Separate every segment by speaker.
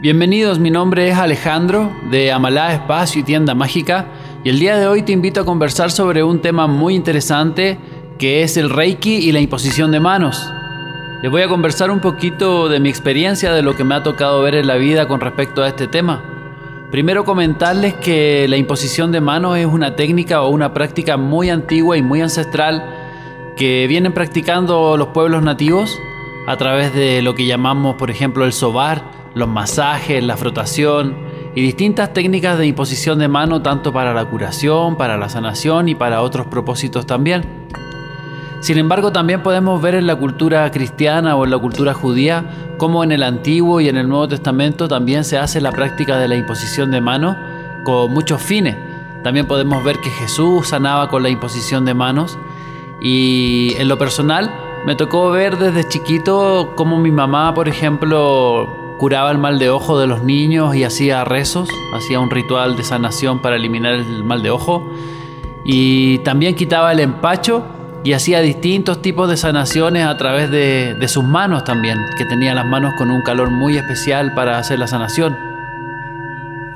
Speaker 1: Bienvenidos, mi nombre es Alejandro de Amalá Espacio y Tienda Mágica y el día de hoy te invito a conversar sobre un tema muy interesante que es el Reiki y la imposición de manos. Les voy a conversar un poquito de mi experiencia, de lo que me ha tocado ver en la vida con respecto a este tema. Primero comentarles que la imposición de manos es una técnica o una práctica muy antigua y muy ancestral que vienen practicando los pueblos nativos a través de lo que llamamos, por ejemplo, el sobar, los masajes, la frotación y distintas técnicas de imposición de mano tanto para la curación, para la sanación y para otros propósitos también. Sin embargo, también podemos ver en la cultura cristiana o en la cultura judía cómo en el Antiguo y en el Nuevo Testamento también se hace la práctica de la imposición de mano con muchos fines. También podemos ver que Jesús sanaba con la imposición de manos y en lo personal me tocó ver desde chiquito cómo mi mamá, por ejemplo, curaba el mal de ojo de los niños y hacía rezos, hacía un ritual de sanación para eliminar el mal de ojo y también quitaba el empacho y hacía distintos tipos de sanaciones a través de, de sus manos también, que tenía las manos con un calor muy especial para hacer la sanación.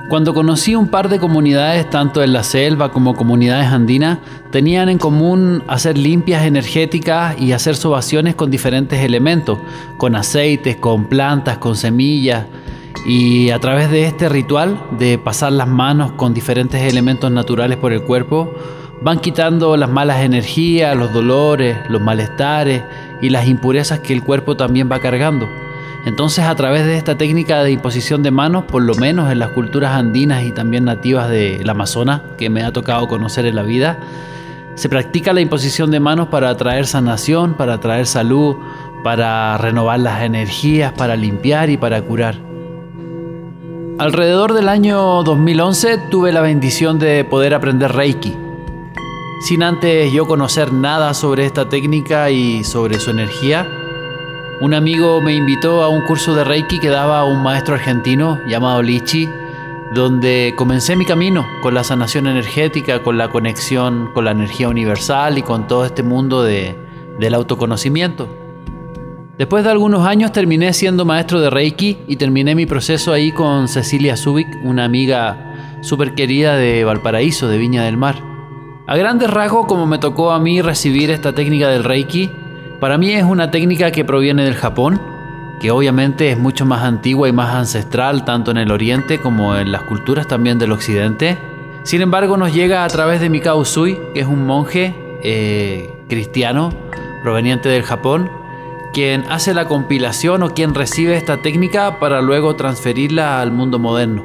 Speaker 1: Cuando conocí un par de comunidades, tanto en la selva como comunidades andinas, tenían en común hacer limpias energéticas y hacer sobaciones con diferentes elementos, con aceites, con plantas, con semillas. Y a través de este ritual de pasar las manos con diferentes elementos naturales por el cuerpo, van quitando las malas energías, los dolores, los malestares y las impurezas que el cuerpo también va cargando. Entonces a través de esta técnica de imposición de manos, por lo menos en las culturas andinas y también nativas del Amazonas, que me ha tocado conocer en la vida, se practica la imposición de manos para atraer sanación, para atraer salud, para renovar las energías, para limpiar y para curar. Alrededor del año 2011 tuve la bendición de poder aprender Reiki. Sin antes yo conocer nada sobre esta técnica y sobre su energía, un amigo me invitó a un curso de Reiki que daba un maestro argentino llamado Lichi, donde comencé mi camino con la sanación energética, con la conexión con la energía universal y con todo este mundo de, del autoconocimiento. Después de algunos años terminé siendo maestro de Reiki y terminé mi proceso ahí con Cecilia Zubik, una amiga súper querida de Valparaíso, de Viña del Mar. A grandes rasgos, como me tocó a mí recibir esta técnica del Reiki, para mí es una técnica que proviene del Japón, que obviamente es mucho más antigua y más ancestral tanto en el oriente como en las culturas también del occidente. Sin embargo, nos llega a través de Mikao Usui, que es un monje eh, cristiano proveniente del Japón, quien hace la compilación o quien recibe esta técnica para luego transferirla al mundo moderno.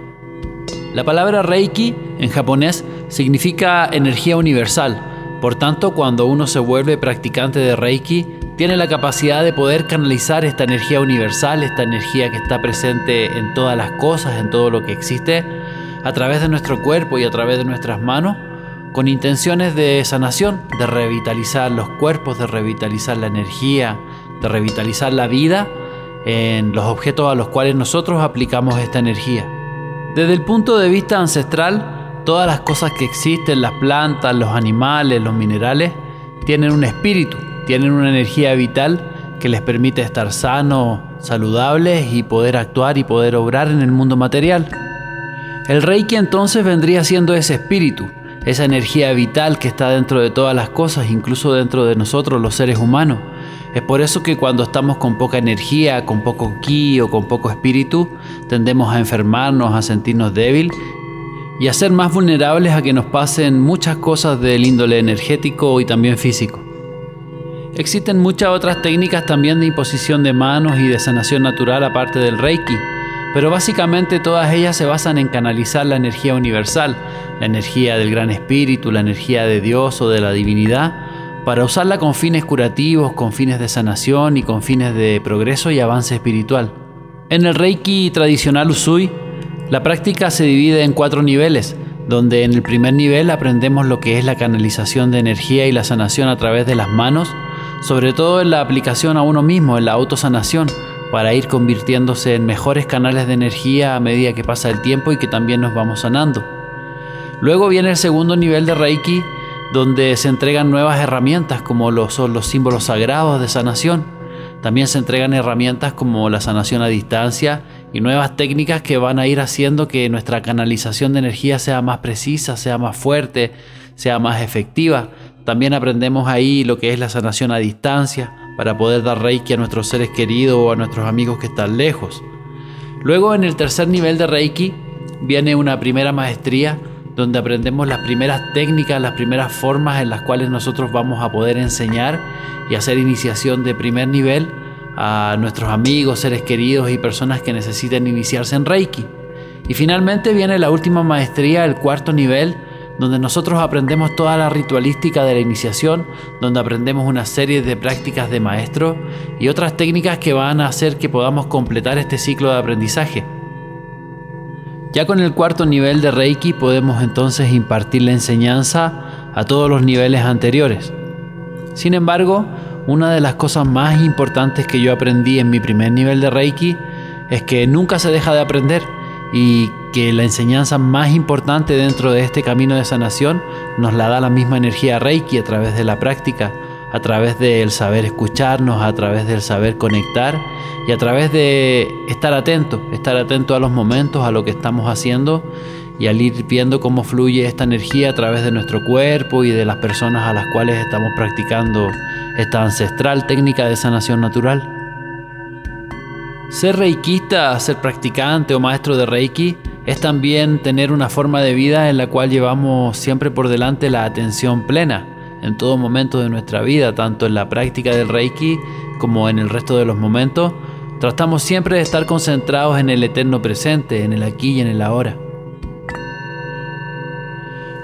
Speaker 1: La palabra Reiki en japonés significa energía universal, por tanto cuando uno se vuelve practicante de Reiki, tiene la capacidad de poder canalizar esta energía universal, esta energía que está presente en todas las cosas, en todo lo que existe, a través de nuestro cuerpo y a través de nuestras manos, con intenciones de sanación, de revitalizar los cuerpos, de revitalizar la energía, de revitalizar la vida en los objetos a los cuales nosotros aplicamos esta energía. Desde el punto de vista ancestral, todas las cosas que existen, las plantas, los animales, los minerales, tienen un espíritu, tienen una energía vital que les permite estar sanos, saludables y poder actuar y poder obrar en el mundo material. El Reiki entonces vendría siendo ese espíritu, esa energía vital que está dentro de todas las cosas, incluso dentro de nosotros los seres humanos. Es por eso que cuando estamos con poca energía, con poco ki o con poco espíritu, tendemos a enfermarnos, a sentirnos débil y a ser más vulnerables a que nos pasen muchas cosas del índole energético y también físico. Existen muchas otras técnicas también de imposición de manos y de sanación natural aparte del Reiki, pero básicamente todas ellas se basan en canalizar la energía universal, la energía del gran espíritu, la energía de Dios o de la divinidad, para usarla con fines curativos, con fines de sanación y con fines de progreso y avance espiritual. En el Reiki tradicional Usui, la práctica se divide en cuatro niveles, donde en el primer nivel aprendemos lo que es la canalización de energía y la sanación a través de las manos, sobre todo en la aplicación a uno mismo, en la autosanación, para ir convirtiéndose en mejores canales de energía a medida que pasa el tiempo y que también nos vamos sanando. Luego viene el segundo nivel de Reiki, donde se entregan nuevas herramientas como lo son los símbolos sagrados de sanación. También se entregan herramientas como la sanación a distancia y nuevas técnicas que van a ir haciendo que nuestra canalización de energía sea más precisa, sea más fuerte, sea más efectiva. También aprendemos ahí lo que es la sanación a distancia para poder dar reiki a nuestros seres queridos o a nuestros amigos que están lejos. Luego en el tercer nivel de reiki viene una primera maestría donde aprendemos las primeras técnicas, las primeras formas en las cuales nosotros vamos a poder enseñar y hacer iniciación de primer nivel a nuestros amigos, seres queridos y personas que necesiten iniciarse en Reiki. Y finalmente viene la última maestría, el cuarto nivel, donde nosotros aprendemos toda la ritualística de la iniciación, donde aprendemos una serie de prácticas de maestro y otras técnicas que van a hacer que podamos completar este ciclo de aprendizaje. Ya con el cuarto nivel de Reiki podemos entonces impartir la enseñanza a todos los niveles anteriores. Sin embargo, una de las cosas más importantes que yo aprendí en mi primer nivel de Reiki es que nunca se deja de aprender y que la enseñanza más importante dentro de este camino de sanación nos la da la misma energía Reiki a través de la práctica, a través del saber escucharnos, a través del saber conectar y a través de estar atento, estar atento a los momentos, a lo que estamos haciendo y al ir viendo cómo fluye esta energía a través de nuestro cuerpo y de las personas a las cuales estamos practicando esta ancestral técnica de sanación natural. Ser reikista, ser practicante o maestro de reiki es también tener una forma de vida en la cual llevamos siempre por delante la atención plena en todo momento de nuestra vida, tanto en la práctica del reiki como en el resto de los momentos, Tratamos siempre de estar concentrados en el eterno presente, en el aquí y en el ahora.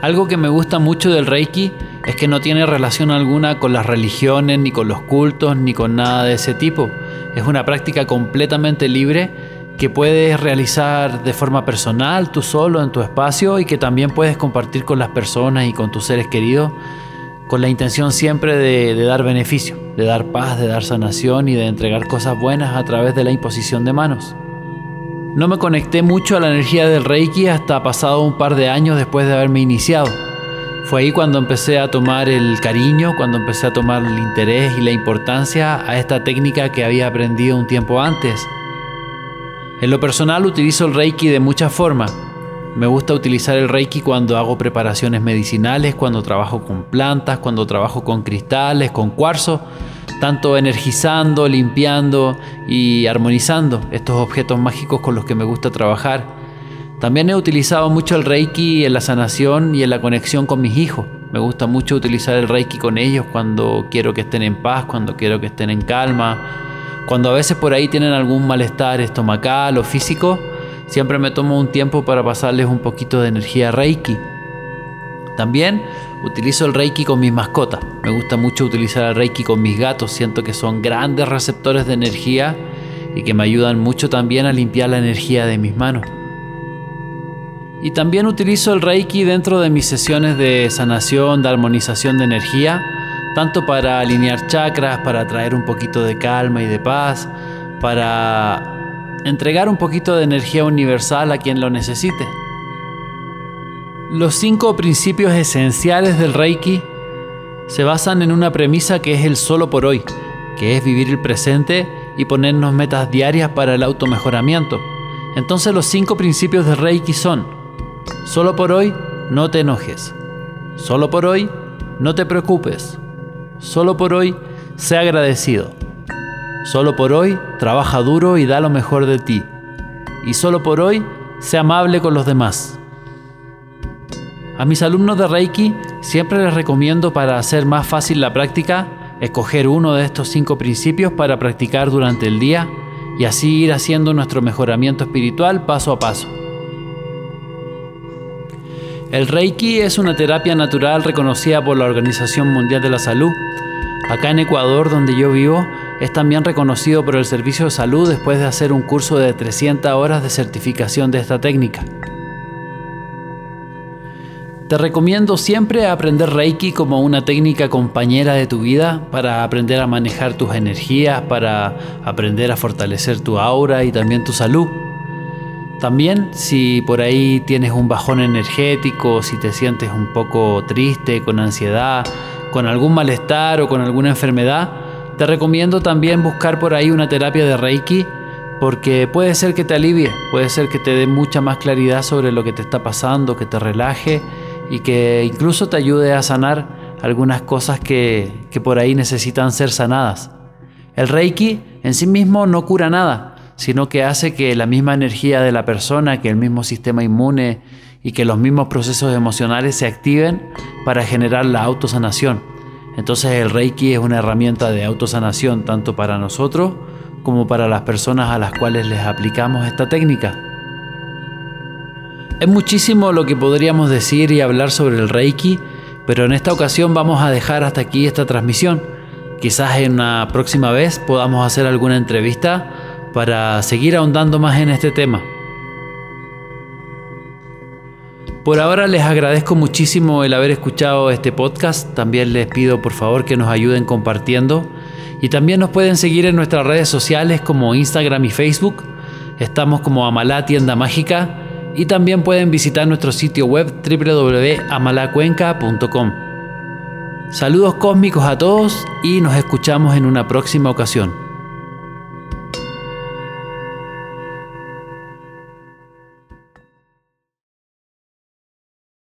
Speaker 1: Algo que me gusta mucho del Reiki es que no tiene relación alguna con las religiones, ni con los cultos, ni con nada de ese tipo. Es una práctica completamente libre que puedes realizar de forma personal, tú solo, en tu espacio, y que también puedes compartir con las personas y con tus seres queridos con la intención siempre de, dar beneficio, de dar paz, de dar sanación y de entregar cosas buenas a través de la imposición de manos. No me conecté mucho a la energía del Reiki hasta pasado un par de años después de haberme iniciado. Fue ahí cuando empecé a tomar el cariño, cuando empecé a tomar el interés y la importancia a esta técnica que había aprendido un tiempo antes. En lo personal utilizo el Reiki de muchas formas, me gusta utilizar el Reiki cuando hago preparaciones medicinales, cuando trabajo con plantas, cuando trabajo con cristales, con cuarzo, tanto energizando, limpiando y armonizando estos objetos mágicos con los que me gusta trabajar. También he utilizado mucho el Reiki en la sanación y en la conexión con mis hijos. Me gusta mucho utilizar el Reiki con ellos cuando quiero que estén en paz, cuando quiero que estén en calma, cuando a veces por ahí tienen algún malestar estomacal o físico Siempre me tomo un tiempo para pasarles un poquito de energía Reiki. También utilizo el Reiki con mis mascotas. Me gusta mucho utilizar el Reiki con mis gatos. Siento que son grandes receptores de energía y que me ayudan mucho también a limpiar la energía de mis manos. Y también utilizo el Reiki dentro de mis sesiones de sanación, de armonización de energía, tanto para alinear chakras, para traer un poquito de calma y de paz, para entregar un poquito de energía universal a quien lo necesite. Los cinco principios esenciales del Reiki se basan en una premisa que es el solo por hoy, que es vivir el presente y ponernos metas diarias para el automejoramiento. Entonces los cinco principios del Reiki son, solo por hoy no te enojes, solo por hoy no te preocupes, solo por hoy sé agradecido. Solo por hoy, trabaja duro y da lo mejor de ti. Y solo por hoy, sé amable con los demás. A mis alumnos de Reiki siempre les recomiendo para hacer más fácil la práctica, escoger uno de estos cinco principios para practicar durante el día y así ir haciendo nuestro mejoramiento espiritual paso a paso. El Reiki es una terapia natural reconocida por la Organización Mundial de la Salud. Acá en Ecuador, donde yo vivo, es también reconocido por el Servicio de Salud después de hacer un curso de 300 horas de certificación de esta técnica. Te recomiendo siempre aprender Reiki como una técnica compañera de tu vida para aprender a manejar tus energías, para aprender a fortalecer tu aura y también tu salud. También si por ahí tienes un bajón energético, si te sientes un poco triste, con ansiedad, con algún malestar o con alguna enfermedad, te recomiendo también buscar por ahí una terapia de Reiki porque puede ser que te alivie, puede ser que te dé mucha más claridad sobre lo que te está pasando, que te relaje y que incluso te ayude a sanar algunas cosas que, que por ahí necesitan ser sanadas. El Reiki en sí mismo no cura nada, sino que hace que la misma energía de la persona, que el mismo sistema inmune y que los mismos procesos emocionales se activen para generar la autosanación. Entonces el Reiki es una herramienta de autosanación tanto para nosotros como para las personas a las cuales les aplicamos esta técnica. Es muchísimo lo que podríamos decir y hablar sobre el Reiki, pero en esta ocasión vamos a dejar hasta aquí esta transmisión. Quizás en una próxima vez podamos hacer alguna entrevista para seguir ahondando más en este tema. Por ahora les agradezco muchísimo el haber escuchado este podcast. También les pido por favor que nos ayuden compartiendo y también nos pueden seguir en nuestras redes sociales como Instagram y Facebook. Estamos como Amalá Tienda Mágica y también pueden visitar nuestro sitio web www.amalacuenca.com. Saludos cósmicos a todos y nos escuchamos en una próxima ocasión.